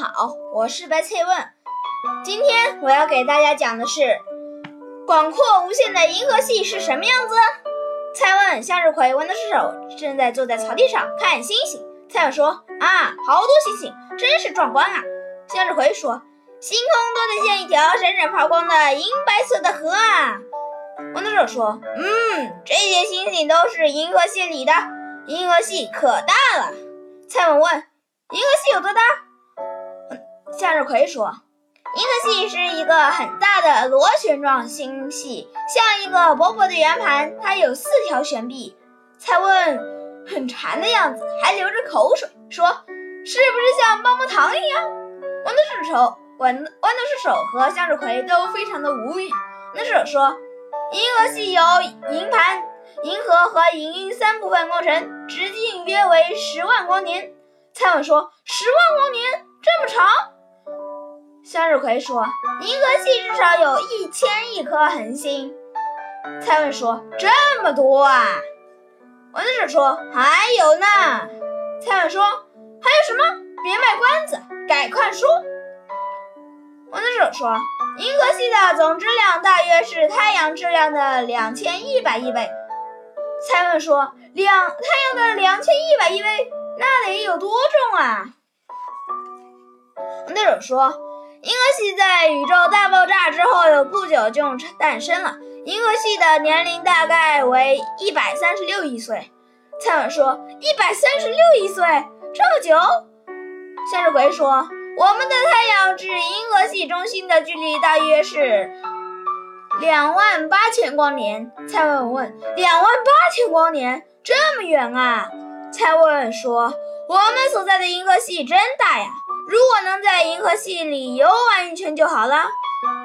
好，我是白翠问。今天我要给大家讲的是广阔无限的银河系是什么样子？蔡问、向日葵、豌豆射手正在坐在草地上看星星。蔡问说：“啊，好多星星，真是壮观啊！”向日葵说：“星空多得像一条闪闪发光的银白色的河啊！”豌豆射手说：“嗯，这些星星都是银河系里的，银河系可大了。”蔡问问：“银河系有多大？”向日葵说：“银河系是一个很大的螺旋状星系，像一个薄薄的圆盘，它有四条悬臂。”蔡问：“很馋的样子，还流着口水，说是不是像棒棒糖一样？”豌豆射手、豌豌豆射手和向日葵都非常的无语。豌豆射手说：“银河系由银盘、银河和银晕三部分构成，直径约为十万光年。”蔡问说：“十万光年这么长？”向日葵说：“银河系至少有一千亿颗恒星。”蔡问说：“这么多啊？”豌豆射手说：“还有呢。”蔡问说：“还有什么？别卖关子，赶快说。”豌豆射手说：“银河系的总质量大约是太阳质量的两千一百亿倍。”蔡问说：“两太阳的两千一百亿倍，那得有多重啊？”豌豆射手说。银河系在宇宙大爆炸之后有不久就诞生了。银河系的年龄大概为一百三十六亿岁。蔡文说：“一百三十六亿岁，这么久？”向日葵说：“我们的太阳至银河系中心的距离大约是两万八千光年。”蔡文问：“两万八千光年，这么远啊？”蔡文说：“我们所在的银河系真大呀。”如果能在银河系里游玩一圈就好了，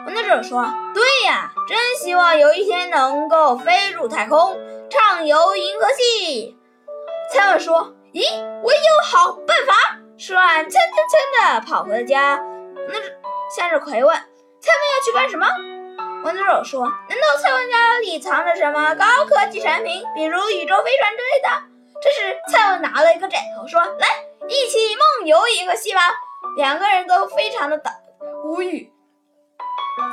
豌豆射手说：“对呀，真希望有一天能够飞入太空，畅游银河系。”蔡文说：“咦，我有好办法！”说完，蹭蹭蹭的跑回了家。那向日葵问：“蔡文要去干什么？”豌豆射手说：“难道蔡文家里藏着什么高科技产品，比如宇宙飞船之类的？”这时，蔡文拿了一个枕头，说：“来，一起梦游银河系吧。”两个人都非常的等无语。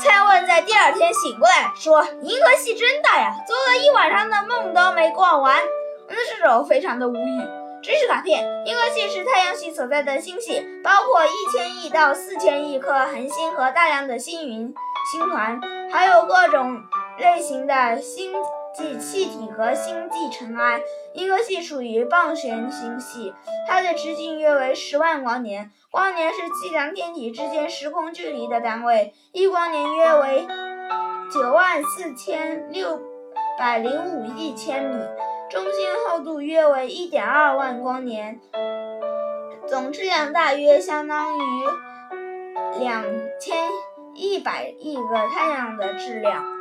蔡问在第二天醒过来，说：“银河系真大呀，做了一晚上的梦都没逛完。”豌豆射手非常的无语。知识卡片：银河系是太阳系所在的星系，包括一千亿到四千亿颗恒星和大量的星云、星团，还有各种类型的星即气体和星际尘埃。银河系属于棒旋星系，它的直径约为十万光年。光年是计量天体之间时空距离的单位，一光年约为九万四千六百零五亿千米，中心厚度约为一点二万光年，总质量大约相当于两千一百亿个太阳的质量。